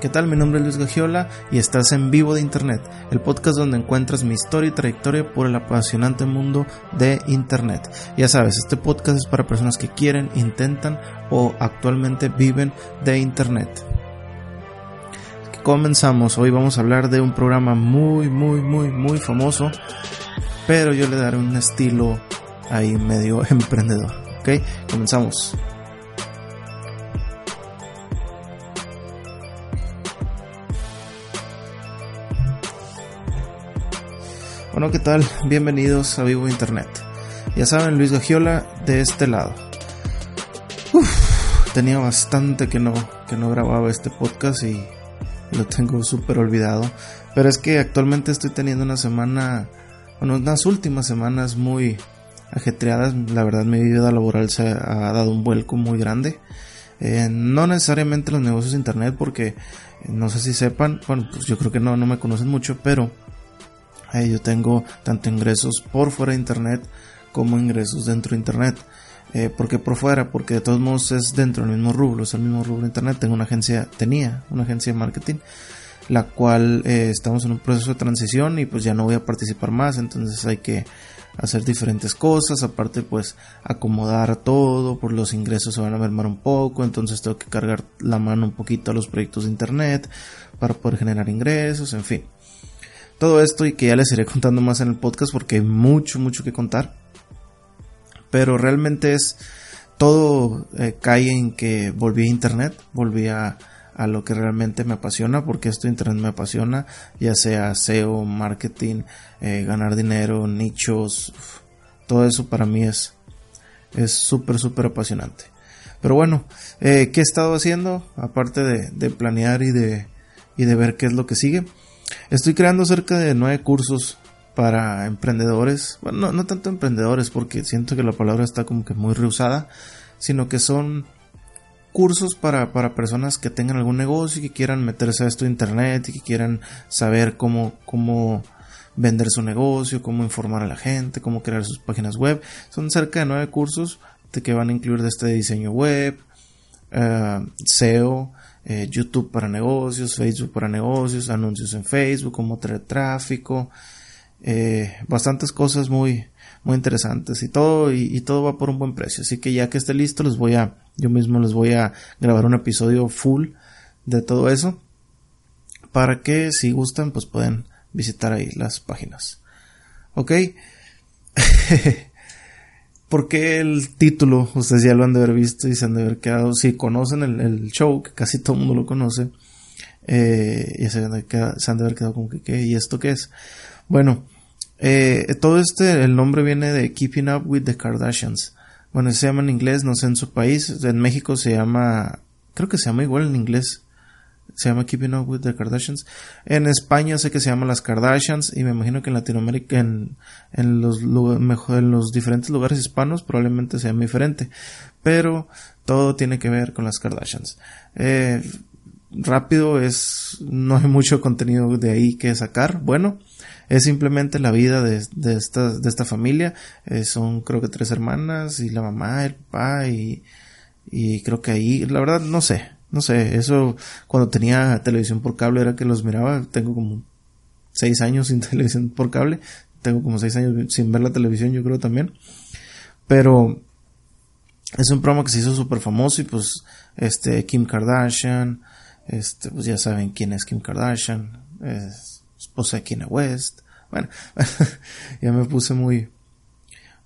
¿Qué tal? Mi nombre es Luis Gagiola y estás en Vivo de Internet, el podcast donde encuentras mi historia y trayectoria por el apasionante mundo de Internet. Ya sabes, este podcast es para personas que quieren, intentan o actualmente viven de Internet. Comenzamos, hoy vamos a hablar de un programa muy, muy, muy, muy famoso, pero yo le daré un estilo ahí medio emprendedor. ¿Ok? Comenzamos. Bueno, ¿qué tal? Bienvenidos a Vivo Internet. Ya saben, Luis Gagiola de este lado. Uf, tenía bastante que no, que no grababa este podcast y lo tengo súper olvidado. Pero es que actualmente estoy teniendo una semana, bueno, unas últimas semanas muy ajetreadas. La verdad, mi vida laboral se ha dado un vuelco muy grande. Eh, no necesariamente los negocios de internet, porque no sé si sepan, bueno, pues yo creo que no, no me conocen mucho, pero yo tengo tanto ingresos por fuera de internet como ingresos dentro de internet. Eh, ¿Por qué por fuera? Porque de todos modos es dentro del mismo rubro, es el mismo rubro de internet. Tengo una agencia, tenía una agencia de marketing, la cual eh, estamos en un proceso de transición y pues ya no voy a participar más, entonces hay que hacer diferentes cosas, aparte pues acomodar todo, por los ingresos se van a mermar un poco, entonces tengo que cargar la mano un poquito a los proyectos de internet para poder generar ingresos, en fin todo esto y que ya les iré contando más en el podcast porque hay mucho, mucho que contar. Pero realmente es todo eh, cae en que volví a internet, volví a, lo que realmente me apasiona, porque esto internet me apasiona, ya sea SEO, marketing, eh, ganar dinero, nichos, todo eso para mí es es súper, súper apasionante. Pero bueno, eh, ¿qué he estado haciendo? Aparte de, de planear y de, y de ver qué es lo que sigue. Estoy creando cerca de nueve cursos para emprendedores. Bueno, no, tanto emprendedores porque siento que la palabra está como que muy reusada, sino que son cursos para, para personas que tengan algún negocio y que quieran meterse a esto de internet y que quieran saber cómo, cómo vender su negocio, cómo informar a la gente, cómo crear sus páginas web. Son cerca de nueve cursos que van a incluir de este diseño web, eh, SEO, eh, YouTube para negocios, Facebook para negocios, anuncios en Facebook, cómo traer tráfico, eh, bastantes cosas muy, muy interesantes y todo, y, todo va por un buen precio. Así que ya que esté listo, les voy a, yo mismo les voy a grabar un episodio full de todo eso para que si gustan, pues pueden visitar ahí las páginas. Ok. porque el título, ustedes ya lo han de haber visto y se han de haber quedado, si conocen el, show, que casi todo el mundo lo conoce, eh, ya se han, de se han de haber quedado como que, ¿qué? ¿Y esto qué es? Bueno, eh, todo este, el nombre viene de Keeping Up with the Kardashians. Bueno, se llama en inglés, no sé en su país, en México se llama, creo que se llama igual en inglés, se llama Keeping Up with the Kardashians. En España sé que se llama Las Kardashians y me imagino que en Latinoamérica, en, en, los, en los diferentes lugares hispanos probablemente sea diferente. Pero todo tiene que ver con las Kardashians. Eh, rápido es, no hay mucho contenido de ahí que sacar. Bueno, es simplemente la vida de, de, esta, de esta familia. Eh, son creo que tres hermanas y la mamá, el papá y, y creo que ahí, la verdad no sé, no sé, eso cuando tenía televisión por cable era que los miraba. Tengo como seis años sin televisión por cable. Tengo como seis años sin ver la televisión, yo creo también. Pero es un programa que se hizo súper famoso y pues este Kim Kardashian, este pues ya saben quién es Kim Kardashian, es esposa de Kanye West. Bueno, ya me puse muy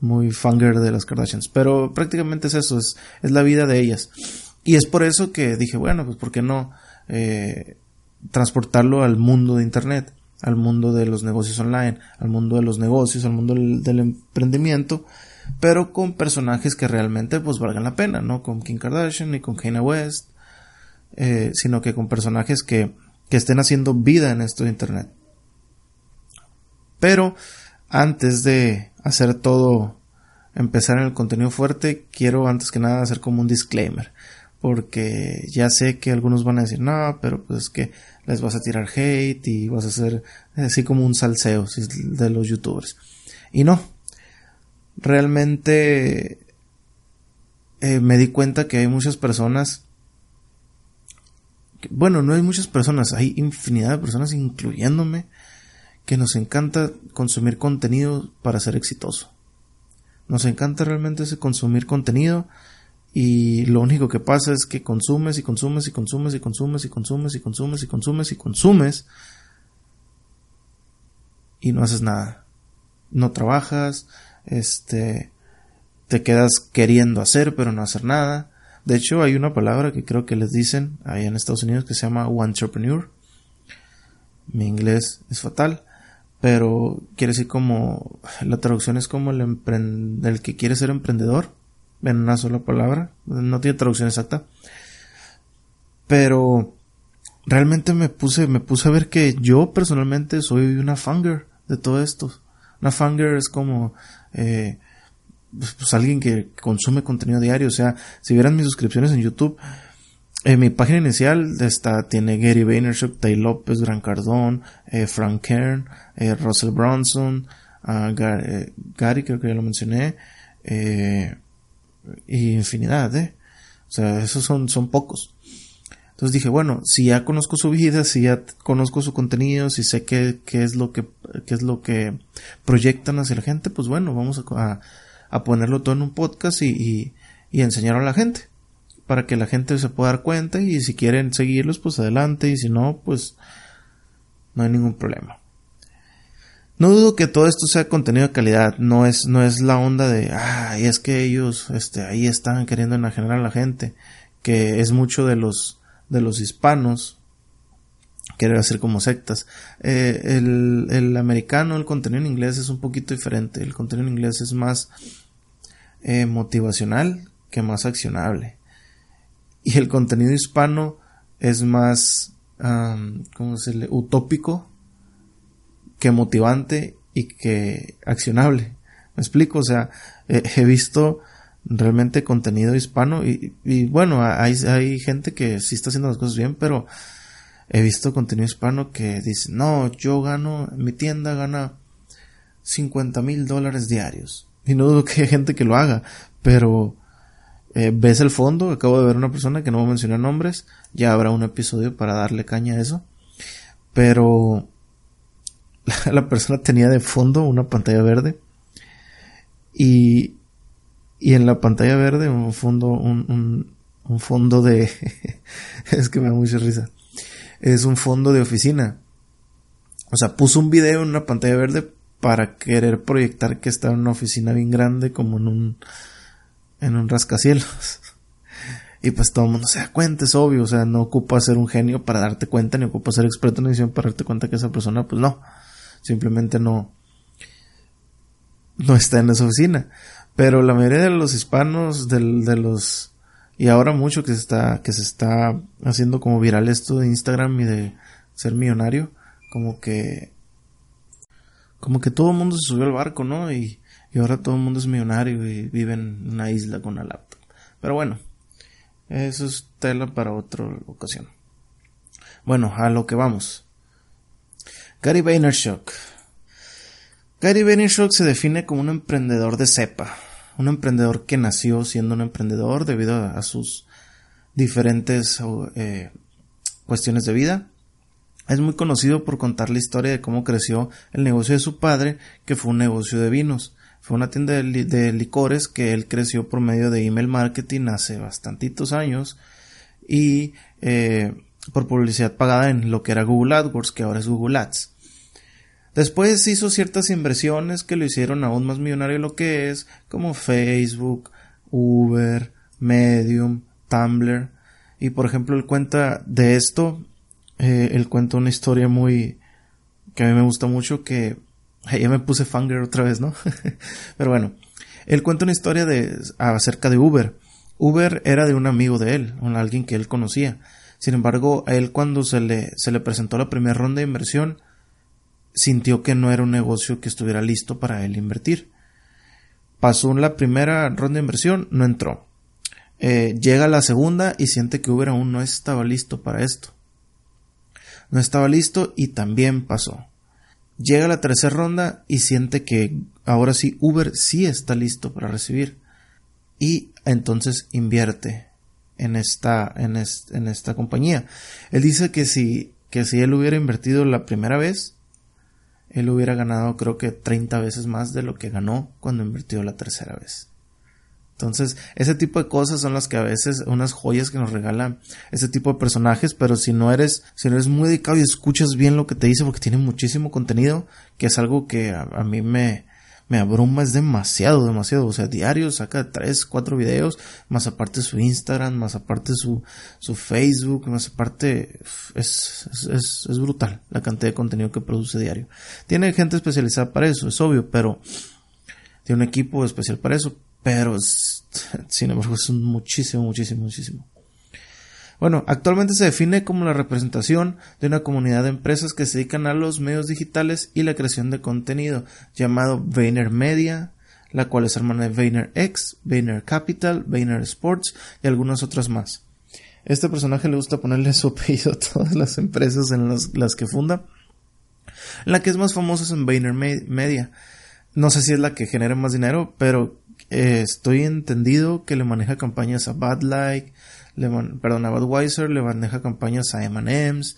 muy fanger de las Kardashians, pero prácticamente es eso, es, es la vida de ellas. Y es por eso que dije, bueno, pues ¿por qué no eh, transportarlo al mundo de Internet, al mundo de los negocios online, al mundo de los negocios, al mundo del, emprendimiento, pero con personajes que realmente pues valgan la pena, no con Kim Kardashian ni con Kanye West, eh, sino que con personajes que, que estén haciendo vida en esto de Internet. Pero antes de hacer todo, empezar en el contenido fuerte, quiero antes que nada hacer como un disclaimer porque ya sé que algunos van a decir, no, pero pues es que les vas a tirar hate y vas a hacer así como un salseo de los youtubers. Y no, realmente eh, me di cuenta que hay muchas personas bueno, no hay muchas personas, hay infinidad de personas, incluyéndome, que nos encanta consumir contenido para ser exitoso. Nos encanta realmente ese consumir contenido y lo único que pasa es que consumes y consumes y consumes y consumes y consumes y consumes y consumes y consumes y no haces nada. No trabajas, este, te quedas queriendo hacer pero no hacer nada. De hecho, hay una palabra que creo que les dicen ahí en Estados Unidos que se llama entrepreneur. Mi inglés es fatal, pero quiere decir como la traducción es como el, el que quiere ser emprendedor en una sola palabra. No tiene traducción exacta. Pero realmente me puse, me puse a ver que yo personalmente soy una fanger de todo esto. Una fanger es como eh, pues, pues, alguien que consume contenido diario. O sea, si vieran mis suscripciones en YouTube, en mi página inicial está, tiene Gary Vaynerchuk, Tay López, Gran Cardón, eh, Frank Kern, eh, Russell Bronson, uh, Gary, creo que ya lo mencioné, y infinidad, ¿eh? O sea, esos son, son pocos. Entonces dije, bueno, si ya conozco su vida, si ya conozco su contenido, si sé qué, qué es lo que, qué es lo que proyectan hacia la gente, pues bueno, vamos a, a ponerlo todo en un podcast y, y, enseñarlo a la gente para que la gente se pueda dar cuenta y si quieren seguirlos pues adelante y si no pues no hay ningún problema. No dudo que todo esto sea contenido de calidad, no es, no es la onda de, ah, y es que ellos, este, ahí están queriendo enajenar a la gente, que es mucho de los, de los hispanos, querer hacer como sectas. Eh, el, el, americano, el contenido en inglés es un poquito diferente, el contenido en inglés es más eh, motivacional que más accionable. Y el contenido hispano es más, ¿cómo se? Utópico que motivante y que accionable. ¿Me explico? O sea, he visto realmente contenido hispano y, bueno, hay, hay, gente que sí está haciendo las cosas bien, pero he visto contenido hispano que dice, no, yo gano, mi tienda gana 50 mil dólares diarios. Y no dudo que hay gente que lo haga, pero eh, ves el fondo, acabo de ver una persona que no voy a mencionar nombres, ya habrá un episodio para darle caña a eso, pero la, persona tenía de fondo una pantalla verde y, y en la pantalla verde un fondo, un, un, fondo de, es que me da mucha risa, es un fondo de oficina. O sea, puso un video en una pantalla verde para querer proyectar que está en una oficina bien grande como en un en un rascacielos. Y pues todo el mundo se da cuenta, es obvio, o sea, no ocupa ser un genio para darte cuenta, ni ocupa ser experto en edición para darte cuenta que esa persona, pues no, simplemente no, no está en esa oficina. Pero la mayoría de los hispanos, de, de los, y ahora mucho que se está, que se está haciendo como viral esto de Instagram y de ser millonario, como que, como que todo el mundo se subió al barco, ¿no? Y, y ahora todo el mundo es millonario y vive en una isla con una laptop. Pero bueno, eso es tela para otra ocasión. Bueno, a lo que vamos. Gary Vaynerchuk. Gary Vaynerchuk se define como un emprendedor de cepa, un emprendedor que nació siendo un emprendedor debido a, sus diferentes eh, cuestiones de vida. Es muy conocido por contar la historia de cómo creció el negocio de su padre, que fue un negocio de vinos. Fue una tienda de, licores que él creció por medio de email marketing hace bastantitos años y eh, por publicidad pagada en lo que era Google AdWords, que ahora es Google Ads. Después hizo ciertas inversiones que lo hicieron aún más millonario lo que es, como Facebook, Uber, Medium, Tumblr. Y por ejemplo, él cuenta de esto, eh, él cuenta una historia muy que a mí me gusta mucho que ya me puse fanger otra vez, ¿no? Pero bueno, él cuenta una historia de acerca de Uber. Uber era de un amigo de él, alguien que él conocía. Sin embargo, a él cuando se le, se le presentó la primera ronda de inversión, sintió que no era un negocio que estuviera listo para él invertir. Pasó la primera ronda de inversión, no entró. Eh, llega la segunda y siente que Uber aún no estaba listo para esto. No estaba listo y también pasó. Llega la tercera ronda y siente que ahora sí Uber sí está listo para recibir. Y entonces invierte en esta, en, en esta compañía. Él dice que si, que si él hubiera invertido la primera vez, él hubiera ganado creo que 30 veces más de lo que ganó cuando invirtió la tercera vez. Entonces, ese tipo de cosas son las que a veces, unas joyas que nos regalan ese tipo de personajes, pero si no eres, si no eres muy dedicado y escuchas bien lo que te dice, porque tiene muchísimo contenido, que es algo que a, mí me, me abruma, es demasiado, demasiado. O sea, diario saca tres, cuatro videos, más aparte su Instagram, más aparte su, su Facebook, más aparte, es, es, es brutal la cantidad de contenido que produce diario. Tiene gente especializada para eso, es obvio, pero tiene un equipo especial para eso, pero sin embargo es muchísimo, muchísimo, muchísimo. Bueno, actualmente se define como la representación de una comunidad de empresas que se dedican a los medios digitales y la creación de contenido, llamado Vayner Media, la cual es hermana de Vayner X, Vayner Capital, Vayner Sports y algunas otras más. Este personaje le gusta ponerle su apellido a todas las empresas en las, que funda. La que es más famosa es en Vayner Media. No sé si es la que genera más dinero, pero eh, estoy entendido que le maneja campañas a Bad Like, perdón, a Budweiser, le maneja campañas a M&M's,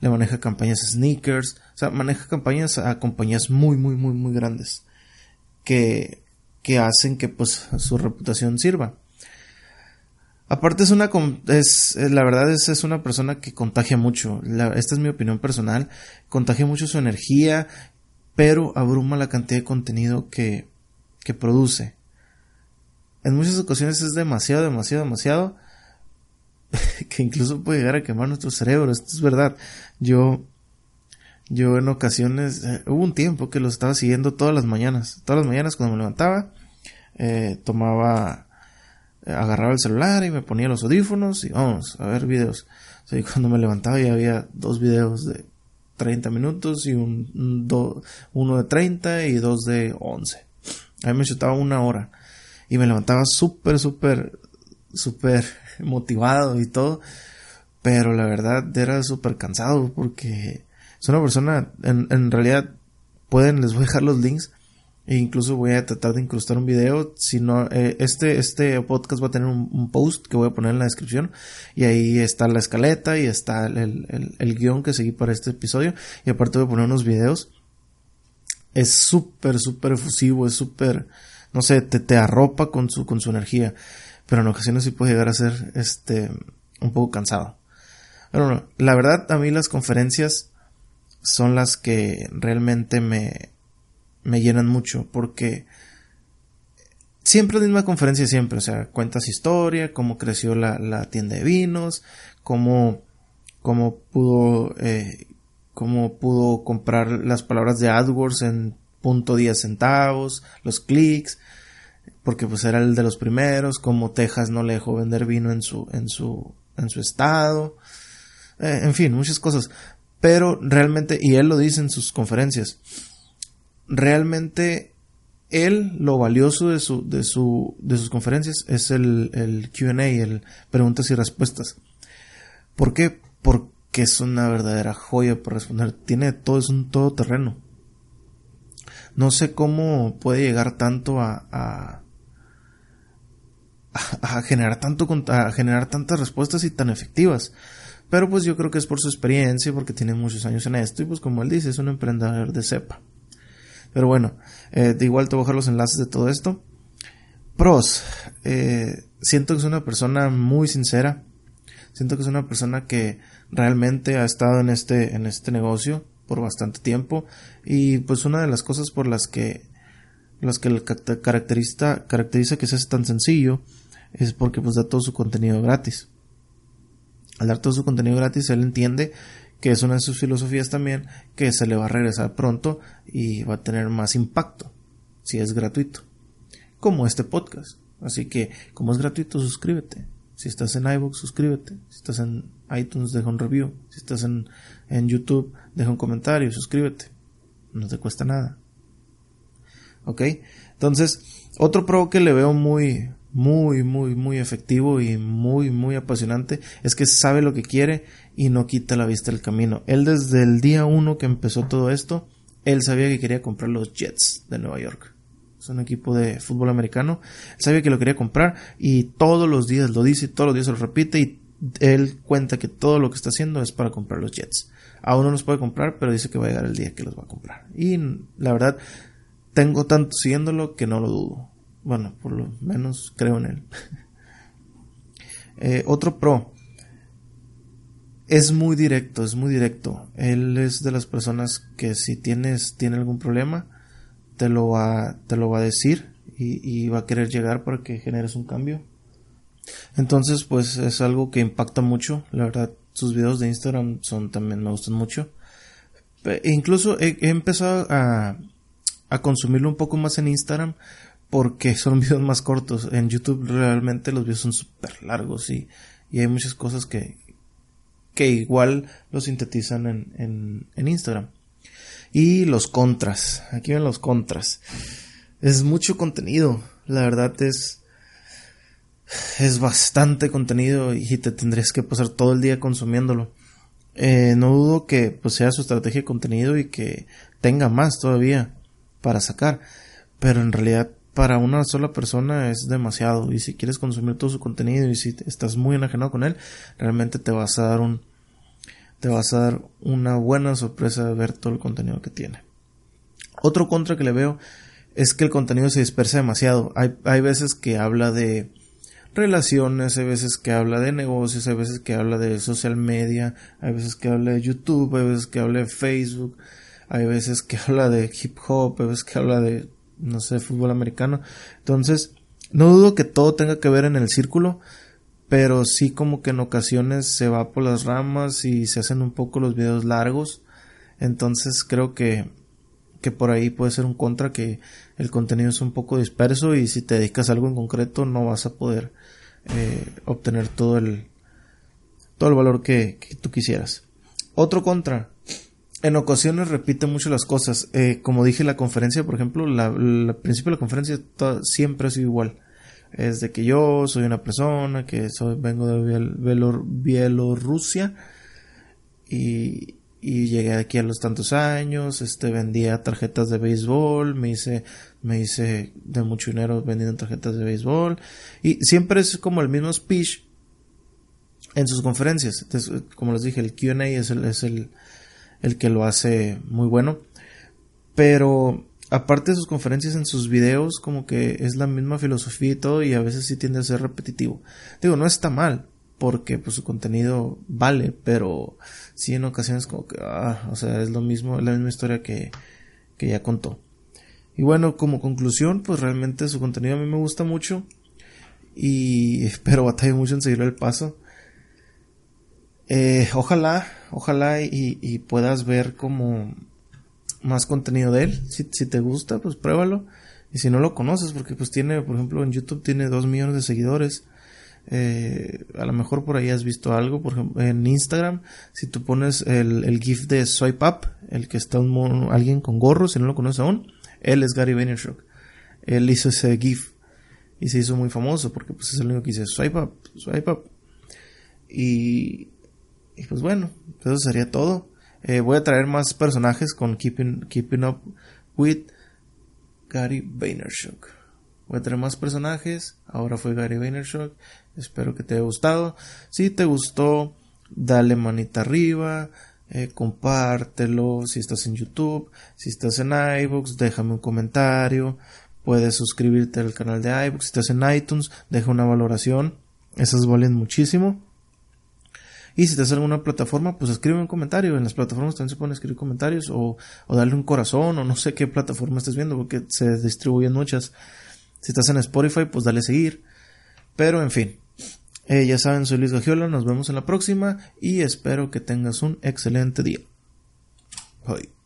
le maneja campañas a Sneakers, o sea, maneja campañas a compañías muy, muy, muy, muy grandes que, que hacen que pues su reputación sirva. Aparte es una, es, la verdad es, es una persona que contagia mucho, esta es mi opinión personal, contagia mucho su energía, pero abruma la cantidad de contenido que, que produce en muchas ocasiones es demasiado, demasiado, demasiado que incluso puede llegar a quemar nuestro cerebro. Esto es verdad. Yo, yo en ocasiones, eh, hubo un tiempo que lo estaba siguiendo todas las mañanas. Todas las mañanas cuando me levantaba, eh, tomaba, agarraba el celular y me ponía los audífonos y vamos a ver videos. O cuando me levantaba ya había dos videos de 30 minutos y un, uno de 30 y dos de 11. A mí me chutaba una hora y me levantaba súper, súper, súper motivado y todo. Pero la verdad era súper cansado porque es una persona, en, en realidad pueden, les voy a dejar los links e incluso voy a tratar de incrustar un video. Si no, eh, este, este podcast va a tener un, post que voy a poner en la descripción. Y ahí está la escaleta y está el, el, guion que seguí para este episodio. Y aparte voy a poner unos videos. Es súper, súper efusivo, es súper, no sé, te, te arropa con su, con su energía, pero en ocasiones sí puede llegar a ser, este, un poco cansado. Pero la verdad a mí las conferencias son las que realmente me, me llenan mucho, porque siempre la misma conferencia, siempre, o sea, cuentas historia, cómo creció la, la tienda de vinos, cómo, cómo pudo, eh, cómo pudo comprar las palabras de AdWords en punto 10 centavos, los clics, porque pues era el de los primeros, como Texas no le dejó vender vino en su, en su, en su estado, eh, en fin, muchas cosas. Pero realmente, y él lo dice en sus conferencias, realmente él, lo valioso de su, de su, de sus conferencias es el, el Q&A, el preguntas y respuestas. ¿Por qué? Porque es una verdadera joya para responder. Tiene todo, es un todoterreno no sé cómo puede llegar tanto a, a, a generar tanto generar tantas respuestas y tan efectivas. Pero pues yo creo que es por su experiencia, porque tiene muchos años en esto y pues como él dice, es un emprendedor de cepa. Pero bueno, eh, de igual te voy a dejar los enlaces de todo esto. Pros, eh, siento que es una persona muy sincera. Siento que es una persona que realmente ha estado en este, en este negocio por bastante tiempo y pues una de las cosas por las que las que caracteriza, caracteriza que sea tan sencillo es porque pues da todo su contenido gratis. Al dar todo su contenido gratis él entiende que es una de sus filosofías también que se le va a regresar pronto y va a tener más impacto si es gratuito. Como este podcast. Así que como es gratuito suscríbete. Si estás en iVoox, suscríbete. Si estás en iTunes, deja un review. Si estás en, en YouTube, deja un comentario, suscríbete. No te cuesta nada. ¿Ok? Entonces, otro pro que le veo muy, muy, muy, muy efectivo y muy, muy apasionante es que sabe lo que quiere y no quita la vista del camino. Él desde el día uno que empezó todo esto, él sabía que quería comprar los Jets de Nueva York. es un equipo de fútbol americano. Él sabía que lo quería comprar y todos los días lo dice, todos los días lo repite y él cuenta que todo lo que está haciendo es para comprar los Jets. Aún no los puede comprar, pero dice que va a llegar el día que los va a comprar. Y la verdad, tengo tanto siguiéndolo que no lo dudo. Bueno, por lo menos creo en él. Eh, otro pro. Es muy directo, es muy directo. Él es de las personas que si tienes, tiene algún problema, te lo va, te lo va a decir y, va a querer llegar para que generes un cambio. Entonces, pues es algo que impacta mucho. La verdad, sus videos de Instagram son también me gustan mucho. Incluso he, empezado a, a, consumirlo un poco más en Instagram porque son videos más cortos. En YouTube realmente los videos son súper largos y, y, hay muchas cosas que, que igual lo sintetizan en, en, Instagram. Y los contras. Aquí ven los contras. Es mucho contenido. La verdad es. Es bastante contenido y te tendrías que pasar todo el día consumiéndolo. Eh, no dudo que pues, sea su estrategia de contenido y que tenga más todavía para sacar. Pero en realidad para una sola persona es demasiado. Y si quieres consumir todo su contenido y si estás muy enajenado con él, realmente te vas a dar un, te vas a dar una buena sorpresa de ver todo el contenido que tiene. Otro contra que le veo es que el contenido se dispersa demasiado. Hay, hay veces que habla de relaciones, hay veces que habla de negocios, hay veces que habla de social media, hay veces que habla de YouTube, hay veces que habla de Facebook, hay veces que habla de hip hop, hay veces que habla de, no sé, fútbol americano. Entonces, no dudo que todo tenga que ver en el círculo, pero sí como que en ocasiones se va por las ramas y se hacen un poco los videos largos. Entonces creo que, que por ahí puede ser un contra que el contenido es un poco disperso y si te dedicas a algo en concreto no vas a poder eh, obtener todo el, todo el valor que, tú quisieras. Otro contra. En ocasiones repite mucho las cosas. Eh, como dije la conferencia, por ejemplo, la, principio de la conferencia siempre ha sido igual es de que yo soy una persona que soy, vengo de Bielorrusia y, y llegué aquí a los tantos años, este vendía tarjetas de béisbol, me hice me hice de mucho dinero vendiendo tarjetas de béisbol y siempre es como el mismo speech en sus conferencias. como les dije, el Q&A es el es el el que lo hace muy bueno, pero aparte de sus conferencias en sus videos, como que es la misma filosofía y todo, y a veces sí tiende a ser repetitivo. Digo, no está mal, porque pues su contenido vale, pero sí en ocasiones como que, ah, o sea, es lo mismo, la misma historia que, que ya contó. Y bueno, como conclusión, pues realmente su contenido a mí me gusta mucho, y pero batalla mucho en seguir el paso. Eh, ojalá, ojalá y, puedas ver como más contenido de él. Si, te gusta, pues pruébalo. Y si no lo conoces, porque pues tiene, por ejemplo, en YouTube tiene dos millones de seguidores. Eh, a lo mejor por ahí has visto algo, por ejemplo, en Instagram, si tú pones el, GIF de Swipe Up, el que está alguien con gorro, si no lo conoces aún, él es Gary Vaynerchuk. Él hizo ese GIF y se hizo muy famoso porque pues es el único que dice Swipe Up, Swipe Up. Y, y pues bueno, eso sería todo. Eh, voy a traer más personajes con Keeping, Keeping Up with Gary Vaynerchuk. Voy a traer más personajes. Ahora fue Gary Vaynerchuk. Espero que te haya gustado. Si te gustó, dale manita arriba. Eh, compártelo si estás en YouTube, si estás en iVoox, déjame un comentario, puedes suscribirte al canal de iVoox, si estás en iTunes, deja una valoración, esas valen muchísimo. Y si te en alguna plataforma, pues escribe un comentario. En las plataformas también se pueden escribir comentarios o, o darle un corazón o no sé qué plataforma estés viendo porque se distribuyen muchas. Si estás en Spotify, pues dale seguir. Pero en fin, eh, ya saben, soy Luis Gagiola, nos vemos en la próxima y espero que tengas un excelente día. Bye.